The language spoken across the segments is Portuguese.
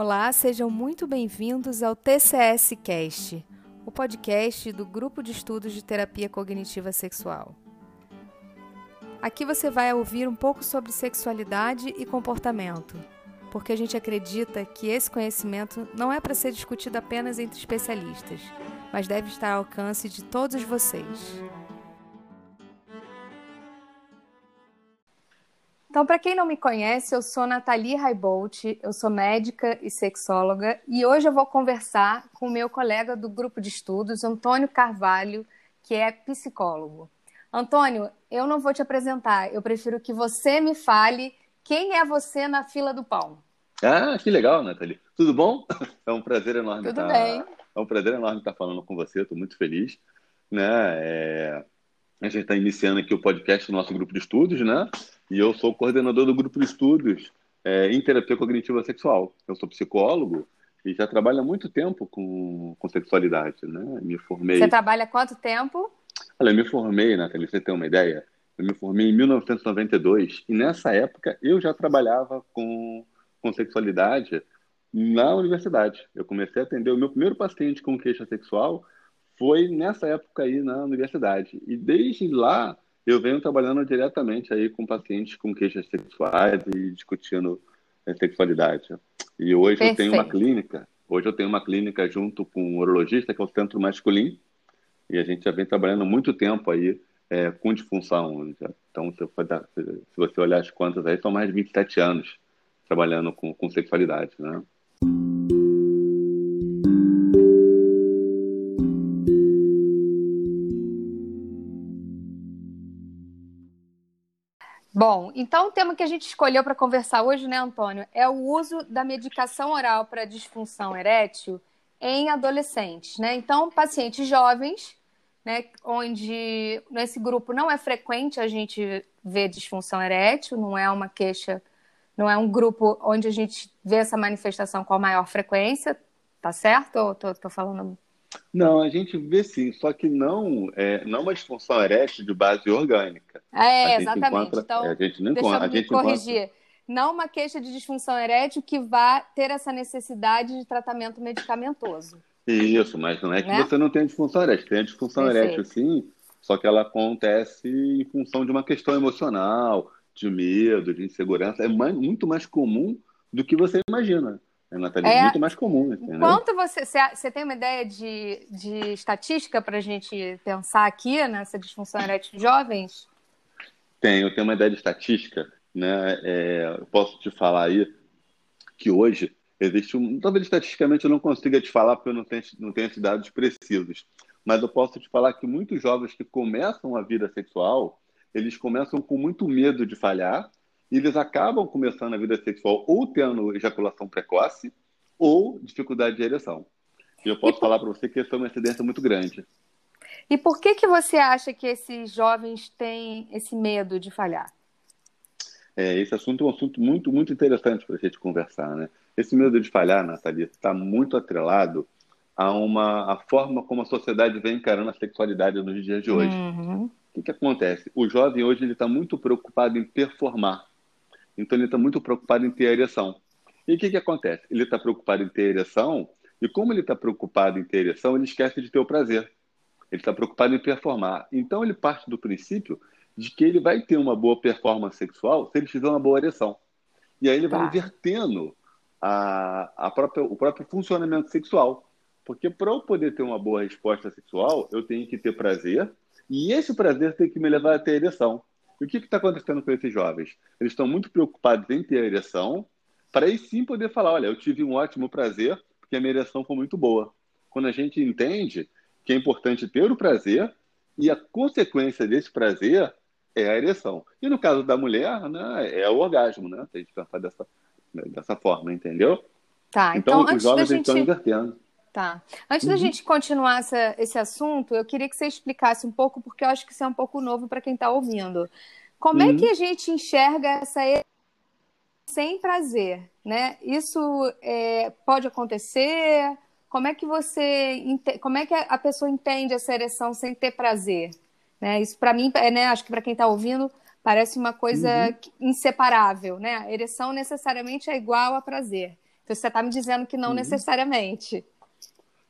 Olá, sejam muito bem-vindos ao TCS Cast, o podcast do Grupo de Estudos de Terapia Cognitiva Sexual. Aqui você vai ouvir um pouco sobre sexualidade e comportamento, porque a gente acredita que esse conhecimento não é para ser discutido apenas entre especialistas, mas deve estar ao alcance de todos vocês. Então, para quem não me conhece, eu sou Nathalie Raibolt, eu sou médica e sexóloga e hoje eu vou conversar com o meu colega do grupo de estudos, Antônio Carvalho, que é psicólogo. Antônio, eu não vou te apresentar, eu prefiro que você me fale quem é você na fila do pão. Ah, que legal, Nathalie. Tudo bom? É um prazer enorme Tudo estar. bem. É um prazer enorme estar falando com você. Estou muito feliz, né? É... A gente está iniciando aqui o podcast do nosso grupo de estudos, né? E eu sou coordenador do grupo de estudos é, em terapia cognitiva sexual. Eu sou psicólogo e já trabalho há muito tempo com, com sexualidade, né? Me formei. Você trabalha há quanto tempo? Olha, eu me formei, Nathalie, você tem uma ideia? Eu me formei em 1992 e nessa época eu já trabalhava com, com sexualidade na universidade. Eu comecei a atender o meu primeiro paciente com queixa sexual foi nessa época aí na universidade. E desde lá eu venho trabalhando diretamente aí com pacientes com queixas sexuais e discutindo a sexualidade. E hoje Perfeito. eu tenho uma clínica, hoje eu tenho uma clínica junto com um urologista, que é o Centro Masculino, e a gente já vem trabalhando muito tempo aí é, com disfunção. Então, se, se você olhar as contas aí, são mais de 27 anos trabalhando com, com sexualidade, né? Bom, então o tema que a gente escolheu para conversar hoje, né, Antônio, é o uso da medicação oral para disfunção erétil em adolescentes, né? Então, pacientes jovens, né, onde nesse grupo não é frequente a gente ver disfunção erétil, não é uma queixa, não é um grupo onde a gente vê essa manifestação com a maior frequência, tá certo? Ou tô, tô falando não, a gente vê sim, só que não é não uma disfunção erétil de base orgânica. É, exatamente. Encontra, então, é, a gente não encontra. A gente corrigir. Encontra... Não uma queixa de disfunção erétil que vá ter essa necessidade de tratamento medicamentoso. Isso, mas não é que né? você não tem disfunção erétil. Tem a disfunção Perfeito. erétil, sim, só que ela acontece em função de uma questão emocional, de medo, de insegurança. É mais, muito mais comum do que você imagina. Nathalie, é muito mais comum, entendeu? Quanto você, você tem uma ideia de, de estatística para a gente pensar aqui nessa disfunção erétil de jovens? Tenho, tenho uma ideia de estatística, né? É, eu posso te falar aí que hoje existe um, talvez estatisticamente eu não consiga te falar porque eu não tenho, não tenho esses dados precisos, mas eu posso te falar que muitos jovens que começam a vida sexual, eles começam com muito medo de falhar eles acabam começando a vida sexual ou tendo ejaculação precoce ou dificuldade de ereção. E eu posso e falar para você que essa é uma incidência muito grande. E por que, que você acha que esses jovens têm esse medo de falhar? É, esse assunto é um assunto muito, muito interessante para a gente conversar, né? Esse medo de falhar, Nathalie, está muito atrelado a uma a forma como a sociedade vem encarando a sexualidade nos dias de hoje. Uhum. O que, que acontece? O jovem hoje ele está muito preocupado em performar. Então ele está muito preocupado em ter ereção. E o que, que acontece? Ele está preocupado em ter ereção, e como ele está preocupado em ter ereção, ele esquece de ter o prazer. Ele está preocupado em performar. Então ele parte do princípio de que ele vai ter uma boa performance sexual se ele tiver uma boa ereção. E aí ele vai tá. invertendo a, a própria, o próprio funcionamento sexual. Porque para eu poder ter uma boa resposta sexual, eu tenho que ter prazer, e esse prazer tem que me levar a ter ereção. E o que está acontecendo com esses jovens? Eles estão muito preocupados em ter a ereção, para aí sim poder falar: olha, eu tive um ótimo prazer, porque a minha ereção foi muito boa. Quando a gente entende que é importante ter o prazer e a consequência desse prazer é a ereção. E no caso da mulher, né, é o orgasmo, né? Tem que pensar dessa, dessa forma, entendeu? Tá, então, então os jovens gente... estão invertendo. Tá. Antes uhum. da gente continuar essa, esse assunto, eu queria que você explicasse um pouco, porque eu acho que isso é um pouco novo para quem está ouvindo. Como uhum. é que a gente enxerga essa sem prazer, né? Isso é, pode acontecer? Como é que você, como é que a pessoa entende essa ereção sem ter prazer? Né? Isso para mim, é, né? Acho que para quem está ouvindo parece uma coisa uhum. inseparável, né? A ereção necessariamente é igual a prazer. Então, você está me dizendo que não uhum. necessariamente.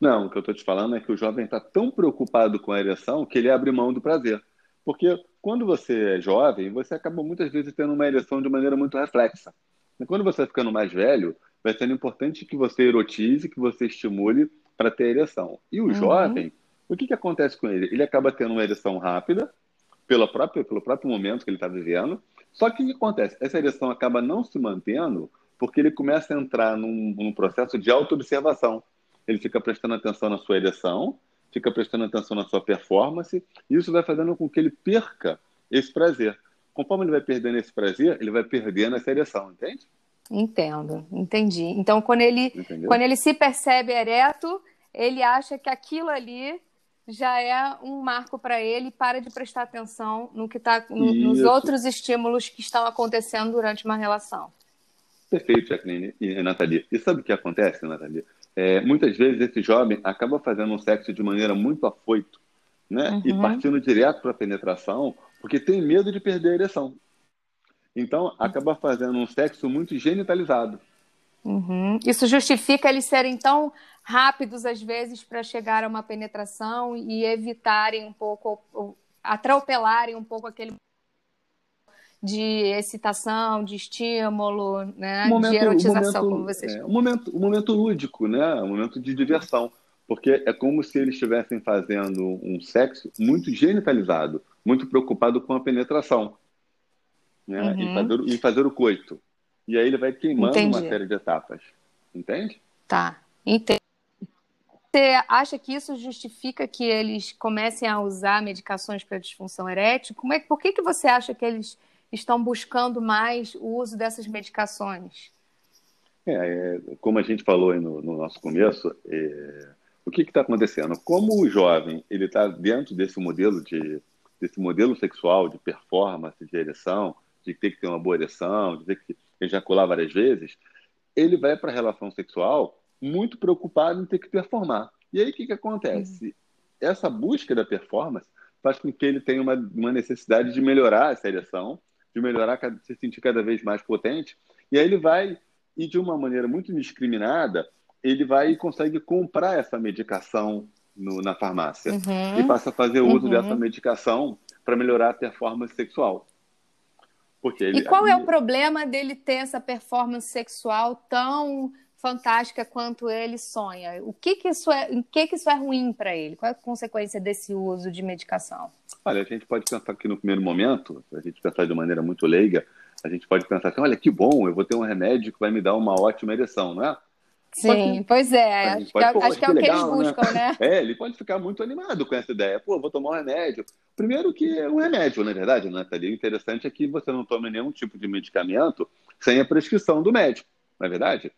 Não, o que eu estou te falando é que o jovem está tão preocupado com a ereção que ele abre mão do prazer. Porque quando você é jovem, você acaba muitas vezes tendo uma ereção de maneira muito reflexa. E quando você vai ficando mais velho, vai sendo importante que você erotize, que você estimule para ter ereção. E o uhum. jovem, o que, que acontece com ele? Ele acaba tendo uma ereção rápida, pelo próprio, pelo próprio momento que ele está vivendo. Só que o que acontece? Essa ereção acaba não se mantendo porque ele começa a entrar num, num processo de auto-observação ele fica prestando atenção na sua ereção, fica prestando atenção na sua performance, e isso vai fazendo com que ele perca esse prazer. Conforme ele vai perdendo esse prazer, ele vai perdendo essa ereção, entende? Entendo, entendi. Então, quando ele, quando ele se percebe ereto, ele acha que aquilo ali já é um marco para ele e para de prestar atenção no que tá, no, nos outros estímulos que estão acontecendo durante uma relação. Perfeito, Jacqueline e Nathalie. E sabe o que acontece, Nathalie? É, muitas vezes esse jovem acaba fazendo um sexo de maneira muito afoito, né? Uhum. E partindo direto para a penetração, porque tem medo de perder a ereção. Então, acaba fazendo um sexo muito genitalizado. Uhum. Isso justifica eles serem tão rápidos, às vezes, para chegar a uma penetração e evitarem um pouco, atropelarem um pouco aquele de excitação, de estímulo, né? momento, de erotização, momento, como vocês é, um momento, um momento lúdico, né? Um momento de diversão. Porque é como se eles estivessem fazendo um sexo muito genitalizado, muito preocupado com a penetração. Né? Uhum. E, fazer, e fazer o coito. E aí ele vai queimando Entendi. uma série de etapas. Entende? Tá, entendo. Você acha que isso justifica que eles comecem a usar medicações para disfunção erétil? Como é, por que, que você acha que eles estão buscando mais o uso dessas medicações? É, é como a gente falou no, no, nosso começo, é, o que está acontecendo? Como o jovem ele está dentro desse modelo de desse modelo sexual de performance, de ereção, de ter que ter uma boa ereção, de ter que ejacular várias vezes, ele vai para a relação sexual muito preocupado em ter que performar. E aí o que, que acontece? Uhum. Essa busca da performance faz com que ele tenha uma, uma necessidade de melhorar essa ereção de melhorar, se sentir cada vez mais potente. E aí ele vai, e de uma maneira muito indiscriminada, ele vai e consegue comprar essa medicação no, na farmácia uhum. e passa a fazer uso uhum. dessa medicação para melhorar a performance sexual. Porque ele, e qual é o problema dele ter essa performance sexual tão fantástica quanto ele sonha? O que que isso é, em que que isso é ruim para ele? Qual é a consequência desse uso de medicação? Olha, a gente pode pensar que no primeiro momento, a gente pensar de maneira muito leiga, a gente pode pensar assim, olha que bom, eu vou ter um remédio que vai me dar uma ótima ereção, não é? Sim, pois é. Acho, pode, que, pô, acho que é o que legal, eles buscam, né? né? É, ele pode ficar muito animado com essa ideia. Pô, vou tomar um remédio. Primeiro que é um remédio, na verdade, né, Thalia? O interessante é que você não tome nenhum tipo de medicamento sem a prescrição do médico, não é verdade?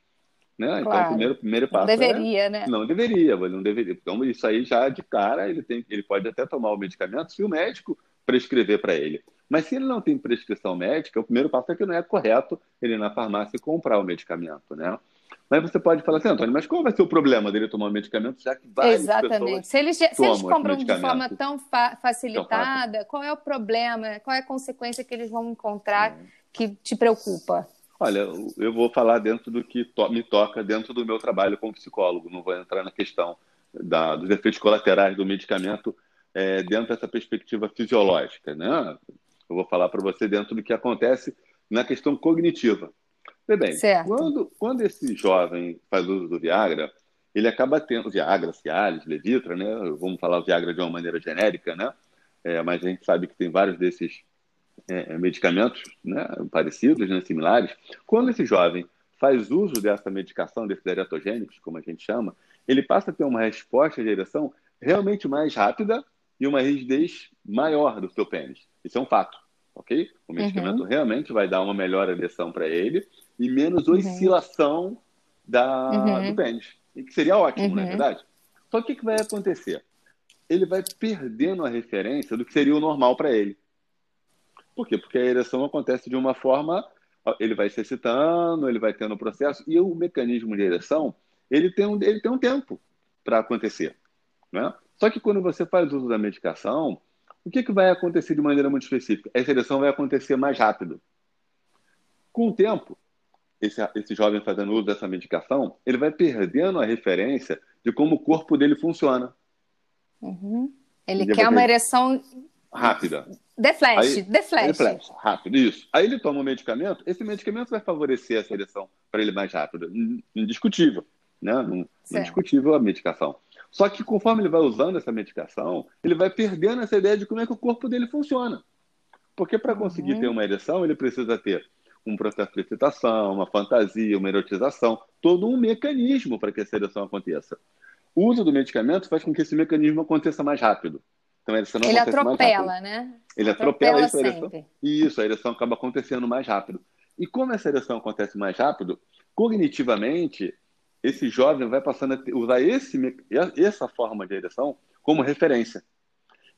Né? Claro. Então, o primeiro, primeiro passo não deveria, é... né? Não deveria, não deveria. Então, isso aí já de cara, ele, tem, ele pode até tomar o medicamento se o médico prescrever para ele. Mas se ele não tem prescrição médica, o primeiro passo é que não é correto ele ir na farmácia e comprar o medicamento, né? Mas você pode falar assim, Antônio, mas qual vai ser o problema dele tomar o medicamento, já que várias Exatamente. Se eles, se eles compram de forma tão fa facilitada, qual é o problema? Qual é a consequência que eles vão encontrar que te preocupa? Olha, eu vou falar dentro do que to me toca dentro do meu trabalho como psicólogo. Não vou entrar na questão da, dos efeitos colaterais do medicamento é, dentro dessa perspectiva fisiológica, né? Eu vou falar para você dentro do que acontece na questão cognitiva. Bem, quando, quando esse jovem faz uso do Viagra, ele acaba tendo Viagra, Cialis, Levitra, né? Vamos falar Viagra de uma maneira genérica, né? É, mas a gente sabe que tem vários desses é, é, medicamentos né, parecidos, né, similares, quando esse jovem faz uso dessa medicação, desses eretogênicos, como a gente chama, ele passa a ter uma resposta de ereção realmente mais rápida e uma rigidez maior do seu pênis. Isso é um fato, ok? O medicamento uhum. realmente vai dar uma melhor ereção para ele e menos uhum. oscilação da, uhum. do pênis. E que seria ótimo, não é uhum. verdade? Só que o que vai acontecer? Ele vai perdendo a referência do que seria o normal para ele. Por quê? Porque a ereção acontece de uma forma, ele vai se excitando, ele vai tendo o processo, e o mecanismo de ereção, ele tem um, ele tem um tempo para acontecer. Né? Só que quando você faz uso da medicação, o que, que vai acontecer de maneira muito específica? Essa ereção vai acontecer mais rápido. Com o tempo, esse, esse jovem fazendo uso dessa medicação, ele vai perdendo a referência de como o corpo dele funciona. Uhum. Ele, ele quer uma ereção rápida. De flash, Aí, de flash. De flash, rápido, isso. Aí ele toma um medicamento, esse medicamento vai favorecer essa ereção para ele mais rápido. Indiscutível, né? Indiscutível a medicação. Só que conforme ele vai usando essa medicação, ele vai perdendo essa ideia de como é que o corpo dele funciona. Porque para conseguir uhum. ter uma ereção, ele precisa ter um processo de excitação, uma fantasia, uma erotização, todo um mecanismo para que essa ereção aconteça. O uso do medicamento faz com que esse mecanismo aconteça mais rápido. Então, a ereção Ele atropela, né? Ele atropela, atropela isso, a ereção. Isso, a ereção acaba acontecendo mais rápido. E como essa ereção acontece mais rápido, cognitivamente, esse jovem vai passando a usar esse, essa forma de ereção como referência.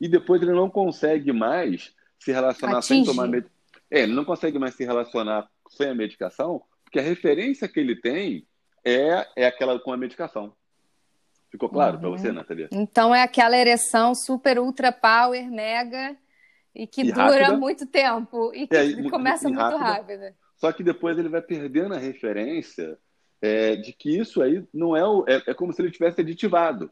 E depois ele não consegue mais se relacionar Atinge. sem tomar medicação. É, ele não consegue mais se relacionar sem a medicação, porque a referência que ele tem é, é aquela com a medicação. Ficou claro uhum. para você, Nathalie? Então é aquela ereção super ultra power, mega, e que e dura rápida. muito tempo e que é, começa e, muito rápida. Só que depois ele vai perdendo a referência é, de que isso aí não é, o, é, é como se ele tivesse aditivado.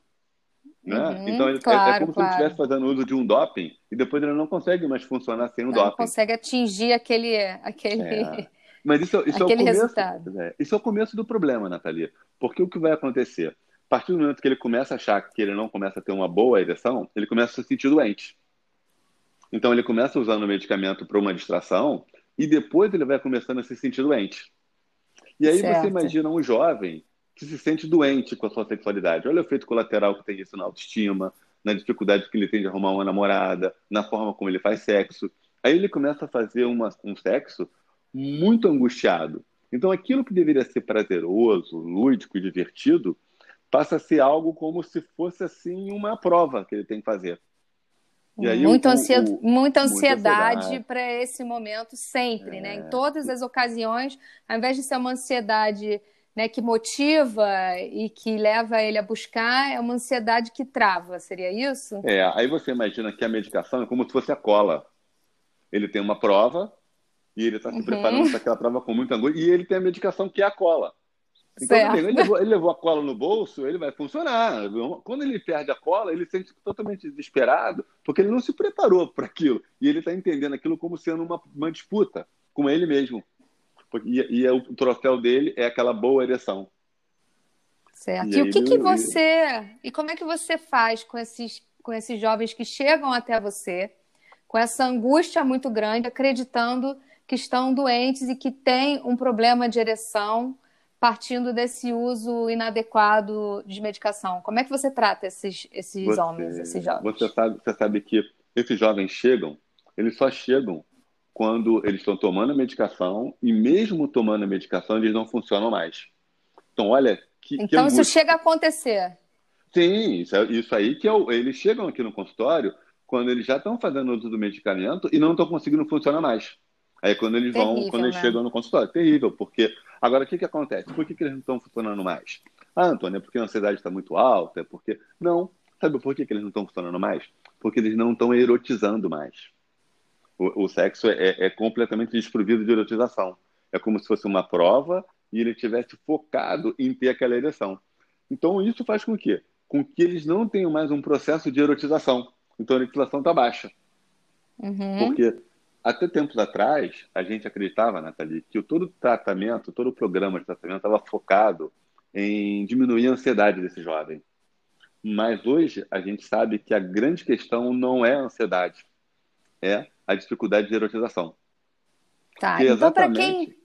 Né? Uhum, então ele, claro, é, é, como claro. se ele estivesse fazendo uso de um doping e depois ele não consegue mais funcionar sem o não doping. Não consegue atingir aquele, aquele, é. Mas isso, isso aquele é o começo, resultado. É, isso é o começo do problema, Natalia. Porque o que vai acontecer? A partir do momento que ele começa a achar que ele não começa a ter uma boa ereção, ele começa a se sentir doente. Então ele começa usando o medicamento para uma distração e depois ele vai começando a se sentir doente. E aí certo. você imagina um jovem que se sente doente com a sua sexualidade. Olha o efeito colateral que tem isso na autoestima, na dificuldade que ele tem de arrumar uma namorada, na forma como ele faz sexo. Aí ele começa a fazer uma, um sexo muito angustiado. Então aquilo que deveria ser prazeroso, lúdico e divertido passa a ser algo como se fosse assim uma prova que ele tem que fazer. Aí, muito o, ansiedade, o, muita ansiedade para esse momento sempre, é... né? Em é. todas as ocasiões, ao invés de ser uma ansiedade né, que motiva e que leva ele a buscar, é uma ansiedade que trava, seria isso? É, aí você imagina que a medicação é como se fosse a cola. Ele tem uma prova e ele está se uhum. preparando para aquela prova com muita angústia, e ele tem a medicação que é a cola. Então, ele levou, ele levou, a cola no bolso, ele vai funcionar. Quando ele perde a cola, ele se sente totalmente desesperado, porque ele não se preparou para aquilo. E ele está entendendo aquilo como sendo uma, uma disputa com ele mesmo. E, e é o troféu dele é aquela boa ereção. Certo. E, e o que, que você. E como é que você faz com esses, com esses jovens que chegam até você com essa angústia muito grande, acreditando que estão doentes e que têm um problema de ereção partindo desse uso inadequado de medicação. Como é que você trata esses, esses você, homens, esses jovens? Você sabe, você sabe que esses jovens chegam, eles só chegam quando eles estão tomando a medicação e mesmo tomando a medicação eles não funcionam mais. Então, olha que Então que isso chega a acontecer. Sim, isso, é, isso aí que é o, eles chegam aqui no consultório quando eles já estão fazendo uso do medicamento e não estão conseguindo funcionar mais. Aí quando eles Terrível, vão, quando eles né? chegam no consultório, terrível, porque agora o que, que acontece? Por que, que eles não estão funcionando mais? Ah, Antônio, é porque a ansiedade está muito alta, é porque. Não. Sabe por que, que eles não estão funcionando mais? Porque eles não estão erotizando mais. O, o sexo é, é, completamente desprovido de erotização. É como se fosse uma prova e ele tivesse focado em ter aquela ereção. Então isso faz com que, com que eles não tenham mais um processo de erotização. Então a erotização está baixa. Uhum. Porque até tempos atrás, a gente acreditava, Nathalie, que todo tratamento, todo o programa de tratamento estava focado em diminuir a ansiedade desse jovem. Mas hoje a gente sabe que a grande questão não é a ansiedade, é a dificuldade de erotização. Tá, Porque então para quem...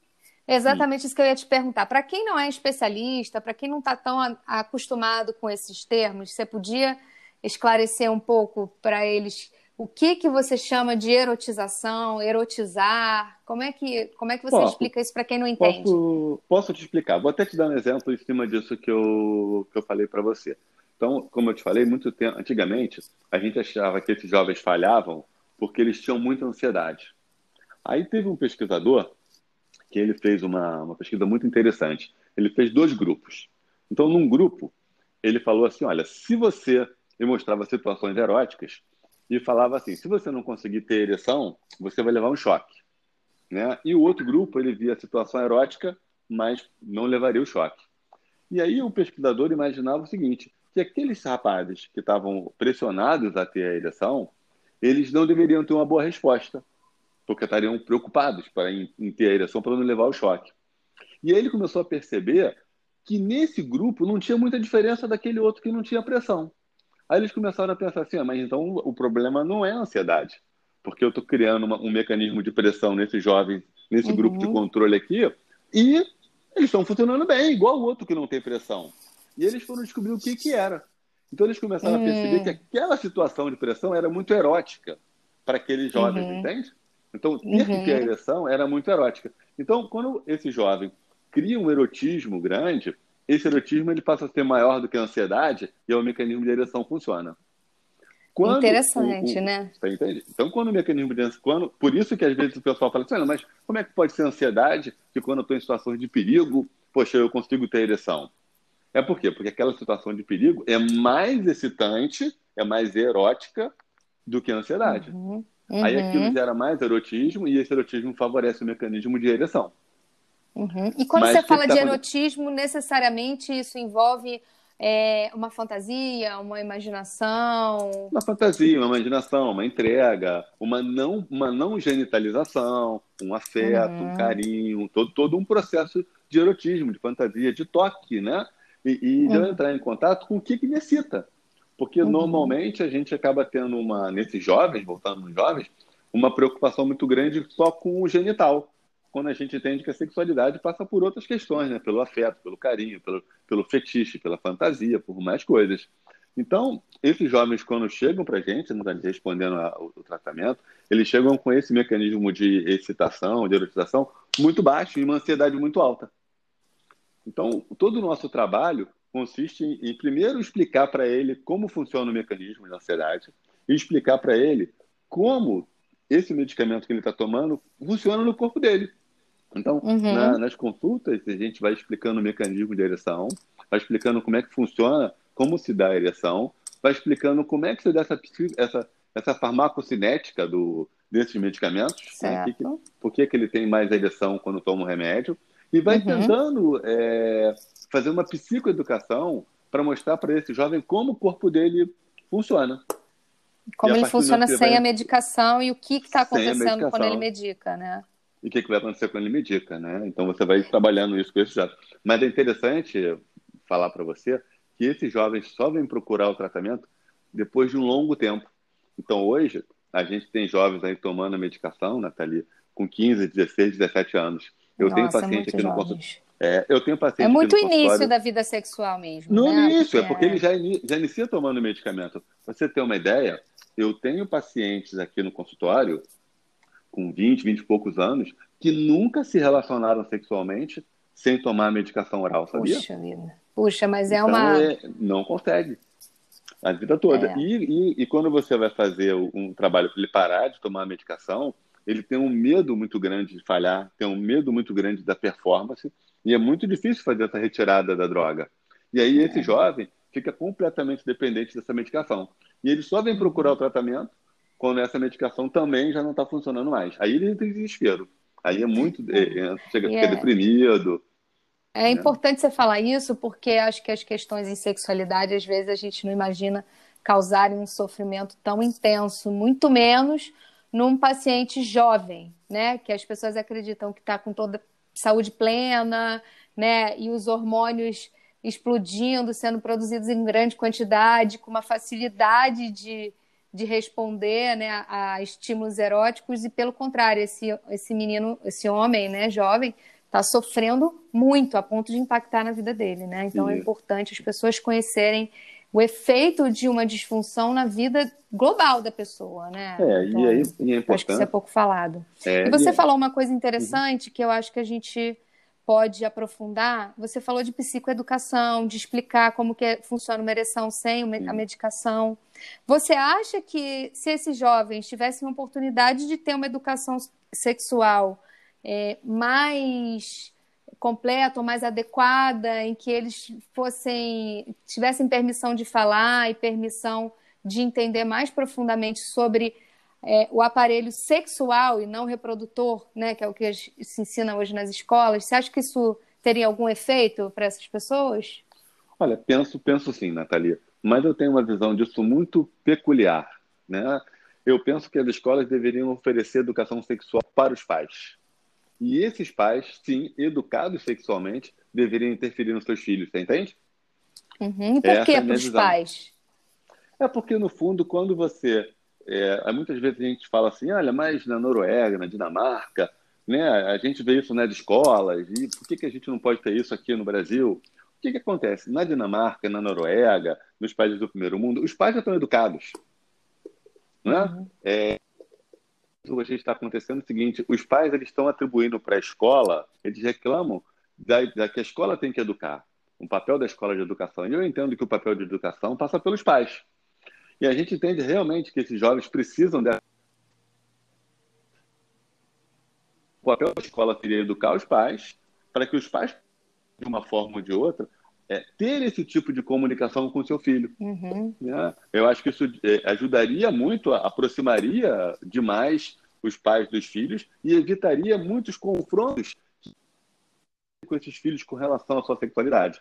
Exatamente hum. isso que eu ia te perguntar. Para quem não é especialista, para quem não está tão acostumado com esses termos, você podia esclarecer um pouco para eles o que que você chama de erotização, erotizar? Como é que, como é que você posso, explica isso para quem não entende? Posso, posso te explicar. Vou até te dar um exemplo em cima disso que eu, que eu falei para você. Então, como eu te falei, muito tempo, antigamente, a gente achava que esses jovens falhavam porque eles tinham muita ansiedade. Aí teve um pesquisador que ele fez uma, uma pesquisa muito interessante. Ele fez dois grupos. Então, num grupo, ele falou assim, olha, se você... Mostrava situações eróticas e falava assim: se você não conseguir ter ereção, você vai levar um choque. Né? E o outro grupo, ele via a situação erótica mas não levaria o choque. E aí o pesquisador imaginava o seguinte, que aqueles rapazes que estavam pressionados a ter a ereção, eles não deveriam ter uma boa resposta, porque estariam preocupados para em, em ter a ereção para não levar o choque. E aí ele começou a perceber que nesse grupo não tinha muita diferença daquele outro que não tinha pressão. Aí eles começaram a pensar assim, ah, mas então o problema não é a ansiedade, porque eu estou criando uma, um mecanismo de pressão nesses jovens, nesse uhum. grupo de controle aqui, e eles estão funcionando bem, igual o outro que não tem pressão. E eles foram descobrir o que, que era. Então eles começaram a perceber que aquela situação de pressão era muito erótica para aqueles jovens, uhum. entende? Então, ter uhum. que ter a ereção era muito erótica. Então, quando esse jovem cria um erotismo grande, esse erotismo ele passa a ser maior do que a ansiedade e o mecanismo de ereção funciona. Quando Interessante, o, o, né? Tá Então, quando o mecanismo de quando Por isso que às vezes o pessoal fala assim, mas como é que pode ser ansiedade que quando eu estou em situações de perigo, poxa, eu consigo ter ereção? É por quê? Porque aquela situação de perigo é mais excitante, é mais erótica do que a ansiedade. Uhum. Uhum. Aí aquilo gera mais erotismo e esse erotismo favorece o mecanismo de ereção. Uhum. E quando Mas você fala tá de erotismo, necessariamente isso envolve é, uma fantasia, uma imaginação? Uma fantasia, uma imaginação, uma entrega, uma não, uma não genitalização, um afeto, uhum. um carinho, todo, todo um processo de erotismo, de fantasia, de toque, né? E, e de uhum. entrar em contato com o que, que necessita. Porque uhum. normalmente a gente acaba tendo uma, nesses jovens, voltando nos jovens, uma preocupação muito grande só com o genital quando a gente entende que a sexualidade passa por outras questões, né? Pelo afeto, pelo carinho, pelo, pelo fetiche, pela fantasia, por mais coisas. Então, esses jovens, quando chegam para a gente, respondendo ao, tratamento, eles chegam com esse mecanismo de excitação, de erotização, muito baixo e uma ansiedade muito alta. Então, todo o nosso trabalho consiste em, em primeiro, explicar para ele como funciona o mecanismo de ansiedade e explicar para ele como esse medicamento que ele está tomando funciona no corpo dele. Então, uhum. na, nas consultas, a gente vai explicando o mecanismo de ereção, vai explicando como é que funciona, como se dá a ereção, vai explicando como é que se dá essa, essa, essa farmacocinética do, desses medicamentos, né? que, por que, que ele tem mais ereção quando toma um remédio, e vai uhum. tentando é, fazer uma psicoeducação para mostrar para esse jovem como o corpo dele funciona. Como ele funciona sem vai... a medicação e o que está acontecendo quando ele medica, né? E o que, que vai acontecer quando ele medica, né? Então você vai trabalhando isso com esse jovem. Mas é interessante falar para você que esses jovens só vêm procurar o tratamento depois de um longo tempo. Então hoje a gente tem jovens aí tomando a medicação, Nathalie, com 15, 16, 17 anos. Eu Nossa, tenho paciente aqui no consultório. É, eu tenho paciente é muito início da vida sexual mesmo. No né? início, é porque... é porque ele já, in... já inicia tomando medicamento. Pra você ter uma ideia, eu tenho pacientes aqui no consultório com 20, 20 e poucos anos, que nunca se relacionaram sexualmente sem tomar medicação oral, sabia? Puxa vida. Puxa, mas é então, uma. É, não consegue. A vida toda. É. E, e, e, quando você vai fazer um trabalho para ele parar de tomar a medicação, ele tem um medo muito grande de falhar, tem um medo muito grande da performance, e é muito difícil fazer essa retirada da droga. E aí esse é. jovem fica completamente dependente dessa medicação. E ele só vem procurar o tratamento quando essa medicação também já não está funcionando mais. Aí ele entra em desespero. Aí é muito. É, é chega a ficar é, deprimido. É né? importante você falar isso, porque acho que as questões em sexualidade, às vezes, a gente não imagina causarem um sofrimento tão intenso, muito menos num paciente jovem, né? Que as pessoas acreditam que está com toda saúde plena, né? E os hormônios explodindo, sendo produzidos em grande quantidade, com uma facilidade de, de responder né, a, estímulos eróticos e pelo contrário esse, esse menino esse homem né jovem está sofrendo muito a ponto de impactar na vida dele né? Então é importante as pessoas conhecerem o efeito de uma disfunção na vida global da pessoa né? É, então, e aí e é importante acho que isso é pouco falado. É, e você e... falou uma coisa interessante uhum. que eu acho que a gente pode aprofundar, você falou de psicoeducação, de explicar como que funciona uma ereção sem a medicação. Você acha que se esses jovens tivessem uma oportunidade de ter uma educação sexual é, mais completa ou mais adequada, em que eles fossem tivessem permissão de falar e permissão de entender mais profundamente sobre é, o aparelho sexual e não reprodutor, né, que é o que se ensina hoje nas escolas, você acha que isso teria algum efeito para essas pessoas? Olha, penso, penso sim, Natalia, mas eu tenho uma visão disso muito peculiar, né? Eu penso que as escolas deveriam oferecer educação sexual para os pais. E esses pais, sim, educados sexualmente, deveriam interferir nos seus filhos, você entende? Uhum. E por Essa que é para os pais? É porque, no fundo, quando você. É, muitas vezes a gente fala assim, olha, mas na Noruega, na Dinamarca, né, a gente vê isso nas escolas, e por que, que a gente não pode ter isso aqui no Brasil? O que, que acontece? Na Dinamarca, na Noruega, nos países do primeiro mundo, os pais já estão educados. Né? Uhum. É, hoje está acontecendo o seguinte: os pais eles estão atribuindo para a escola, eles reclamam da, da, que a escola tem que educar, o papel da escola de educação. E eu entendo que o papel de educação passa pelos pais. E a gente entende realmente que esses jovens precisam dessa. O papel da escola seria educar os pais, para que os pais, de uma forma ou de outra, é, ter esse tipo de comunicação com o seu filho. Uhum. Né? Eu acho que isso é, ajudaria muito, aproximaria demais os pais dos filhos e evitaria muitos confrontos com esses filhos com relação à sua sexualidade.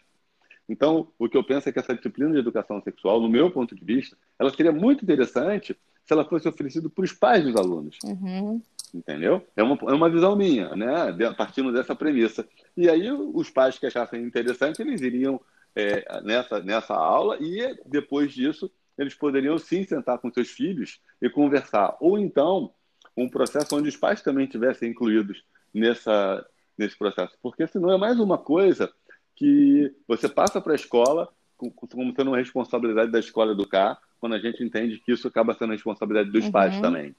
Então, o que eu penso é que essa disciplina de educação sexual, no meu ponto de vista, ela seria muito interessante se ela fosse oferecida para os pais dos alunos. Uhum. Entendeu? É uma, é uma visão minha, né? partindo dessa premissa. E aí, os pais que achassem interessante, eles iriam é, nessa, nessa aula e, depois disso, eles poderiam sim sentar com seus filhos e conversar. Ou então, um processo onde os pais também tivessem incluídos nessa, nesse processo. Porque senão é mais uma coisa que você passa para a escola como sendo uma responsabilidade da escola educar, quando a gente entende que isso acaba sendo responsabilidade dos uhum. pais também.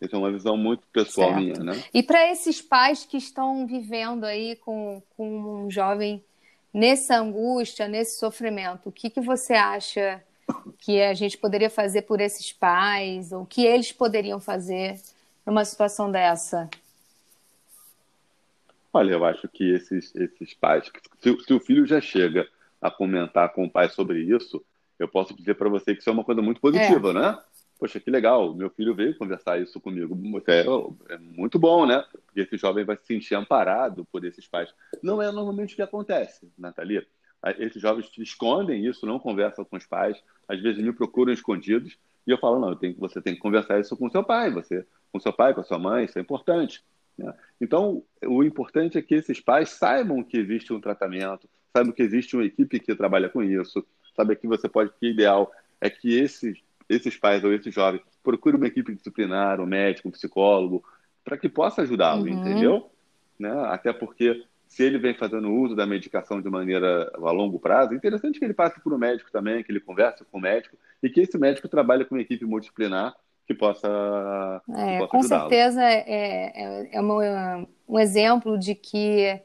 Isso é uma visão muito pessoal certo. minha, né? E para esses pais que estão vivendo aí com, com um jovem nessa angústia, nesse sofrimento, o que, que você acha que a gente poderia fazer por esses pais, ou que eles poderiam fazer numa situação dessa? Olha, eu acho que esses, esses pais, se, se, o filho já chega a comentar com o pai sobre isso, eu posso dizer para você que isso é uma coisa muito positiva, é. né? Poxa, que legal, meu filho veio conversar isso comigo. É, é, muito bom, né? Porque esse jovem vai se sentir amparado por esses pais. Não é normalmente o que acontece, Natalia. Esses jovens escondem isso, não conversam com os pais, às vezes me procuram escondidos, e eu falo, não, eu tenho, você tem que conversar isso com seu pai, você, com seu pai, com a sua mãe, isso é importante. Né? Então, o importante é que esses pais saibam que existe um tratamento, saibam que existe uma equipe que trabalha com isso, sabe que você pode, que o ideal é que esses, esses pais ou esses jovens procurem uma equipe disciplinar, um médico, um psicólogo, para que possa ajudá-lo, uhum. entendeu? Né? Até porque se ele vem fazendo uso da medicação de maneira a longo prazo, é interessante que ele passe por um médico também, que ele converse com o médico e que esse médico trabalhe com uma equipe multidisciplinar que possa. É, que possa com certeza é, é, é uma, um exemplo de que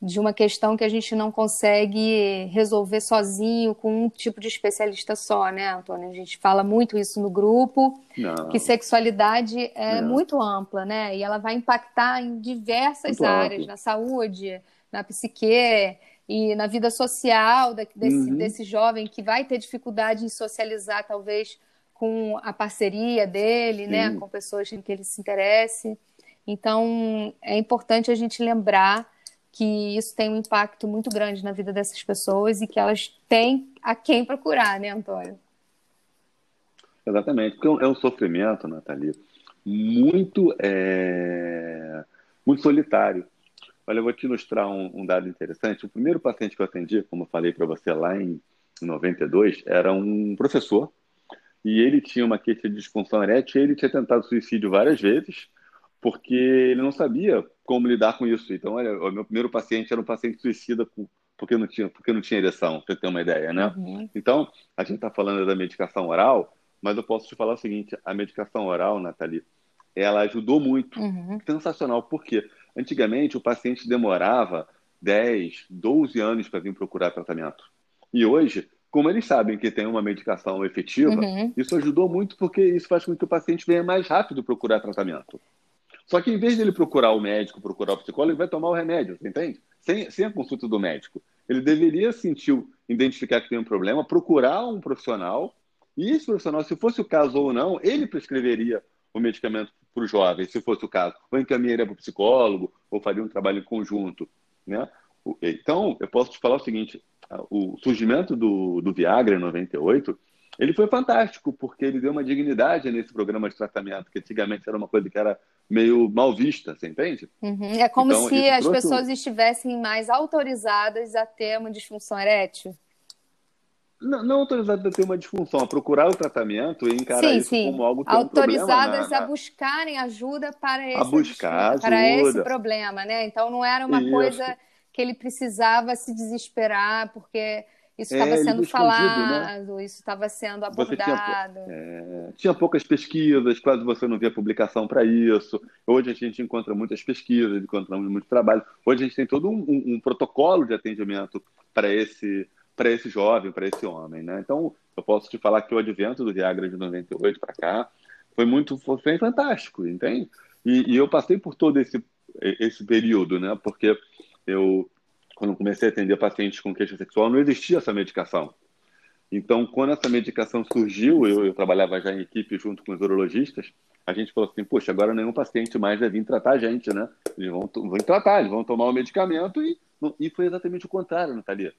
de uma questão que a gente não consegue resolver sozinho com um tipo de especialista só, né, Antônio? A gente fala muito isso no grupo, não. que sexualidade é, é, muito ampla, né? E ela vai impactar em diversas muito áreas, amplo. na saúde, na psique e na vida social desse, uhum. desse jovem que vai ter dificuldade em socializar, talvez, com a parceria dele, né, com pessoas em que ele se interesse. Então, é importante a gente lembrar que isso tem um impacto muito grande na vida dessas pessoas e que elas têm a quem procurar, né, Antônio? Exatamente, porque é um sofrimento, Nathalie, muito, é... muito solitário. Olha, eu vou te ilustrar um, um, dado interessante. O primeiro paciente que eu atendi, como eu falei para você lá em 92, era um professor e ele tinha uma queixa de disfunção erétil e ele tinha tentado suicídio várias vezes porque ele não sabia como lidar com isso. Então, olha, o meu primeiro paciente era um paciente suicida porque não tinha, porque não tinha ereção, para você ter uma ideia, né? Uhum. Então, a gente está falando da medicação oral, mas eu posso te falar o seguinte: a medicação oral, Nathalie, ela ajudou muito. Uhum. Sensacional. Por quê? Antigamente, o paciente demorava 10, 12 anos para vir procurar tratamento. E hoje, como eles sabem que tem uma medicação efetiva, uhum. isso ajudou muito porque isso faz com que o paciente venha mais rápido procurar tratamento. Só que em vez dele procurar o médico, procurar o psicólogo, ele vai tomar o remédio, entende? Sem, sem a consulta do médico. Ele deveria sentir, identificar que tem um problema, procurar um profissional, e esse profissional, se fosse o caso ou não, ele prescreveria o medicamento para o jovem, se fosse o caso. Ou encaminharia para o psicólogo, ou faria um trabalho em conjunto. Né? Então, eu posso te falar o seguinte: o surgimento do, do Viagra em 98 ele foi fantástico, porque ele deu uma dignidade nesse programa de tratamento, que antigamente era uma coisa que era meio mal vista, você entende? Uhum. É como então, se as pessoas estivessem mais autorizadas a ter uma disfunção erétil. Não, não autorizadas a ter uma disfunção, a procurar o tratamento e encarar sim, isso sim. como algo que Autorizadas um na... a buscarem ajuda para esse, a buscar ajuda. para esse problema, né? Então não era uma isso. coisa que ele precisava se desesperar, porque isso estava é, sendo né? falado, né? isso estava sendo abordado. Tinha, é, tinha, poucas pesquisas, quase você não via publicação para isso. Hoje a gente encontra muitas pesquisas, encontramos muito trabalho. Hoje a gente tem todo um, um, um protocolo de atendimento para esse para esse jovem, para esse homem, né? Então, eu posso te falar que o advento do Viagra de 98 para cá foi muito foi fantástico, entende? E, e eu passei por todo esse esse período, né? Porque eu quando comecei a atender pacientes com queixa sexual, não existia essa medicação. Então, quando essa medicação surgiu, eu, eu, trabalhava já em equipe junto com os urologistas, a gente falou assim, poxa, agora nenhum paciente mais vai vir tratar a gente, né? Eles vão, vão tratar, eles vão tomar o medicamento e, e foi exatamente o contrário, Natalia.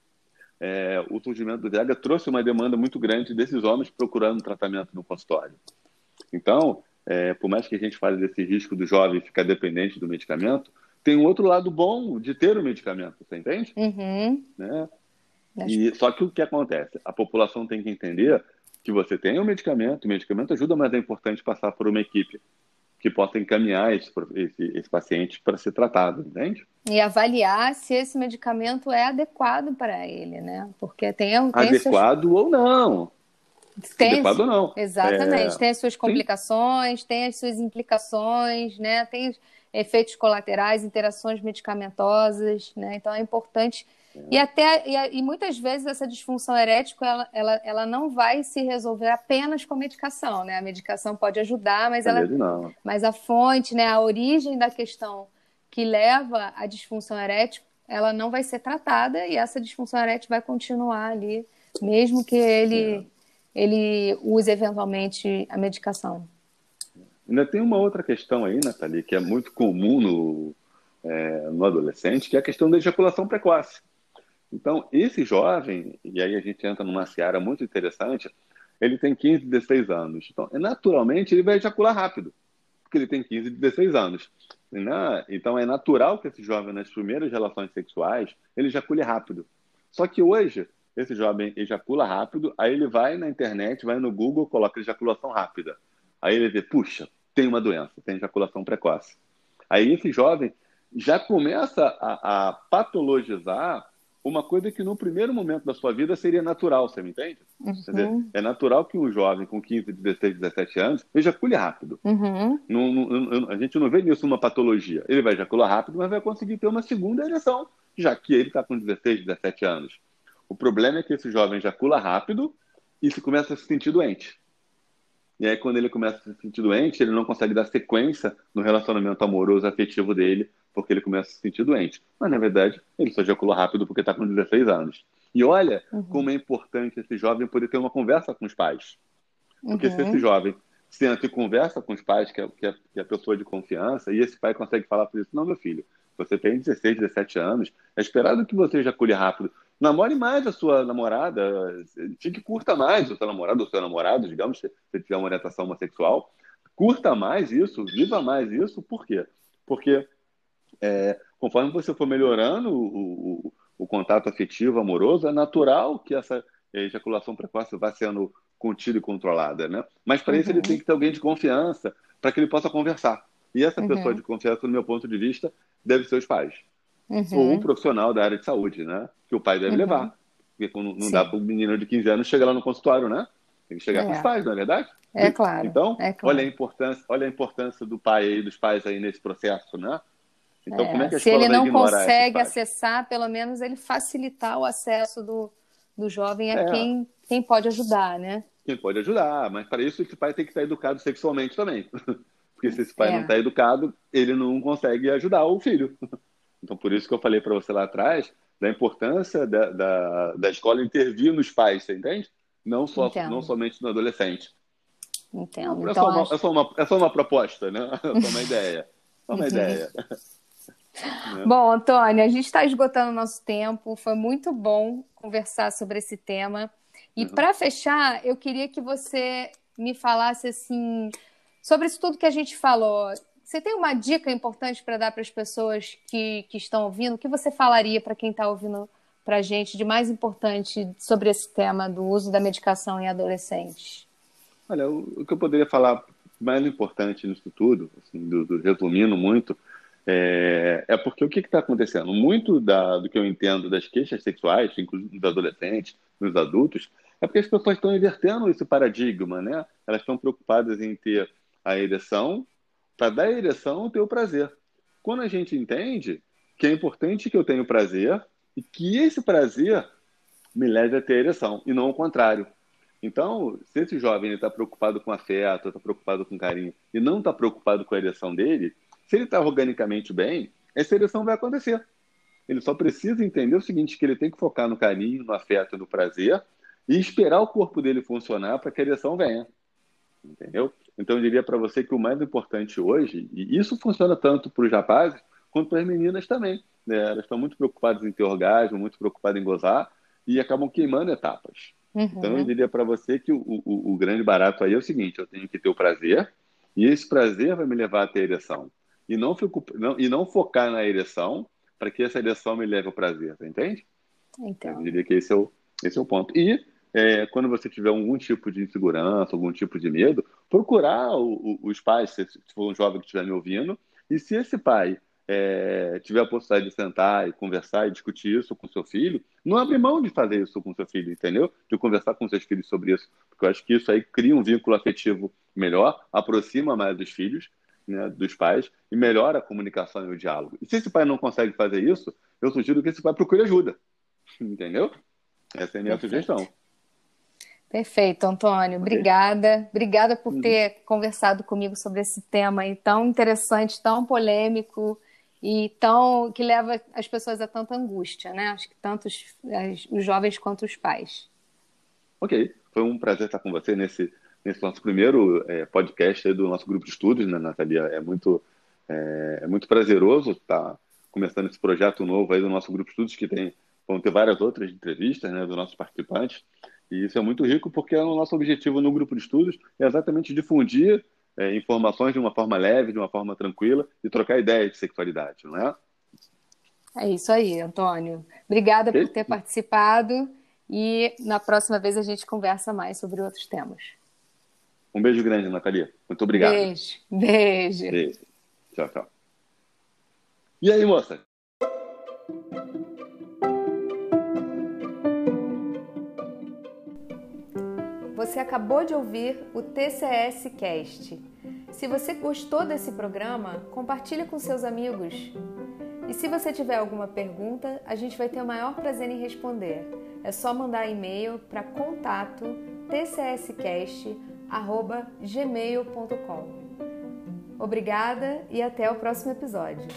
É, o surgimento do Viagra trouxe uma demanda muito grande desses homens procurando tratamento no consultório. Então, é, por mais que a gente fale desse risco do jovem ficar dependente do medicamento, tem um outro lado bom de ter o medicamento, você entende? Uhum. Né? E, só que o que acontece? A população tem que entender que você tem o um medicamento, o medicamento ajuda, mas é importante passar por uma equipe que possa encaminhar esse, esse, esse paciente para ser tratado, entende? E avaliar se esse medicamento é adequado para ele, né? Porque tem, tem adequado seus... ou não. Tem, adequado ou não. Exatamente. É... Tem as suas complicações, Sim. tem as suas implicações, né? Tem efeitos colaterais, interações medicamentosas, né? Então é importante. É. E até e, e, muitas vezes essa disfunção erética ela, ela, ela não vai se resolver apenas com medicação, né? A medicação pode ajudar, mas ela não. mas a fonte, né, a origem da questão que leva à disfunção erétil, ela não vai ser tratada e essa disfunção erétil vai continuar ali, mesmo que ele é. ele use eventualmente a medicação. Ainda tem uma outra questão aí, Nathalie, que é muito comum no, é, no adolescente, que é a questão da ejaculação precoce. Então, esse jovem, e aí a gente entra numa seara muito interessante, ele tem 15, 16 anos. Então, naturalmente, ele vai ejacular rápido, porque ele tem 15, 16 anos. Né? Então, é natural que esse jovem, nas primeiras relações sexuais, ele ejacule rápido. Só que hoje, esse jovem ejacula rápido, aí ele vai na internet, vai no Google, coloca ejaculação rápida. Aí ele vê, puxa, tem uma doença, tem ejaculação precoce. Aí esse jovem já começa a, a patologizar uma coisa que no primeiro momento da sua vida seria natural, você me entende? Uhum. Dizer, é natural que um jovem com 15, 16, 17 anos ejacule rápido. Uhum. Não, não, a gente não vê nisso uma patologia. Ele vai ejacular rápido, mas vai conseguir ter uma segunda ereção, já que ele está com 16, 17 anos. O problema é que esse jovem ejacula rápido e se começa a se sentir doente. E aí, quando ele começa a se sentir doente, ele não consegue dar sequência no relacionamento amoroso, afetivo dele, porque ele começa a se sentir doente. Mas, na verdade, ele só ejaculou rápido porque está com 16 anos. E olha uhum. como é importante esse jovem poder ter uma conversa com os pais. Porque uhum. se esse jovem senta e conversa com os pais, que é, que, é, que é a pessoa de confiança, e esse pai consegue falar para isso, não, meu filho, você tem 16, 17 anos, é esperado que você ejacule rápido. Namore mais a sua namorada, fique curta mais o seu namorado, o seu namorado, digamos, se você tiver uma orientação homossexual. Curta mais isso, viva mais isso, por quê? Porque é, conforme você for melhorando o, o, o, contato afetivo, amoroso, é natural que essa ejaculação precoce vá sendo contida e controlada, né? Mas para uhum. isso ele tem que ter alguém de confiança para que ele possa conversar. E essa uhum. pessoa de confiança, no meu ponto de vista, deve ser os pais. Uhum. Ou um profissional da área de saúde, né? Que o pai deve uhum. levar. Porque não Sim. dá para o menino de 15 anos chegar lá no consultório, né? Tem que chegar é. com os pais, não é verdade? É claro. Então, é claro. olha a importância, olha a importância do pai aí, dos pais aí nesse processo, né? Então, é. como é que a Se ele não consegue acessar, pelo menos ele facilitar o acesso do, do jovem a é. quem, quem pode ajudar, né? Quem pode ajudar, mas para isso esse pai tem que estar educado sexualmente também. Porque se esse pai é. não está educado, ele não consegue ajudar o filho. Então, por isso que eu falei para você lá atrás da importância da, da, da, escola intervir nos pais, você entende? Não, só, não somente no adolescente. Entendo. É, então, só uma, acho... é, só uma, é só uma proposta, né? É só uma ideia. Só uma uhum. ideia. Né? Bom, Antônio, a gente está esgotando o nosso tempo. Foi muito bom conversar sobre esse tema. E uhum. para fechar, eu queria que você me falasse assim sobre isso tudo que a gente falou. Você tem uma dica importante para dar para as pessoas que, que estão ouvindo? O que você falaria para quem está ouvindo para a gente de mais importante sobre esse tema do uso da medicação em adolescentes? Olha, o, o que eu poderia falar mais importante nisso tudo, assim, do, do, resumindo muito, é, é porque o que está acontecendo? Muito da, do que eu entendo das queixas sexuais, inclusive dos adolescentes, dos adultos, é porque as pessoas estão invertendo esse paradigma, né? Elas estão preocupadas em ter a ereção para dar ereção ter o prazer. Quando a gente entende que é importante que eu tenha prazer e que esse prazer me leve a ter ereção e não o contrário. Então, se esse jovem está preocupado com afeto, está preocupado com carinho e não está preocupado com a ereção dele, se ele está organicamente bem, essa ereção vai acontecer. Ele só precisa entender o seguinte, que ele tem que focar no carinho, no afeto, no prazer e esperar o corpo dele funcionar para que a ereção venha. Entendeu? Então, eu diria para você que o mais importante hoje, e isso funciona tanto para os rapazes quanto para as meninas também. Né? Elas estão muito preocupadas em ter orgasmo, muito preocupadas em gozar e acabam queimando etapas. Uhum. Então, eu diria para você que o, o, o, grande barato aí é o seguinte: eu tenho que ter o prazer, e esse prazer vai me levar a ter ereção. E não, fico, não, e não focar na ereção para que essa ereção me leve ao prazer, entende? Então. Eu diria que esse é o, esse é o ponto. E é, quando você tiver algum tipo de insegurança, algum tipo de medo, procurar o, o, os pais, se for um jovem que estiver me ouvindo, e se esse pai é, tiver a possibilidade de sentar e conversar e discutir isso com seu filho, não abre mão de fazer isso com seu filho, entendeu? De conversar com seus filhos sobre isso, porque eu acho que isso aí cria um vínculo afetivo melhor, aproxima mais dos filhos, né, dos pais, e melhora a comunicação e o diálogo. E se esse pai não consegue fazer isso, eu sugiro que esse pai procure ajuda, entendeu? Essa é a minha Perfeito. sugestão. Perfeito, Antônio. Obrigada. Obrigada por uhum. ter conversado comigo sobre esse tema tão interessante, tão polêmico e tão que leva as pessoas a tanta angústia, né? Acho que tanto os, os jovens quanto os pais. Ok, foi um prazer estar com você nesse, nesse nosso primeiro é, podcast do nosso grupo de estudos, né, Natalia? É muito, é, é, muito prazeroso estar começando esse projeto novo aí do nosso grupo de estudos, que tem, vão ter várias outras entrevistas né, dos nossos participantes. E isso é muito rico porque é o nosso objetivo no grupo de estudos é exatamente difundir é, informações de uma forma leve, de uma forma tranquila e trocar ideias de sexualidade, não é? É isso aí, Antônio. Obrigada por ter participado e na próxima vez a gente conversa mais sobre outros temas. Um beijo grande, Natalia. Muito obrigado. Beijo. Beijo. beijo. Tchau, tchau. E aí, moça? Você acabou de ouvir o TCS Cast. Se você gostou desse programa, compartilhe com seus amigos. E se você tiver alguma pergunta, a gente vai ter o maior prazer em responder. É só mandar e-mail para contato tcscast@gmail.com. Obrigada e até o próximo episódio.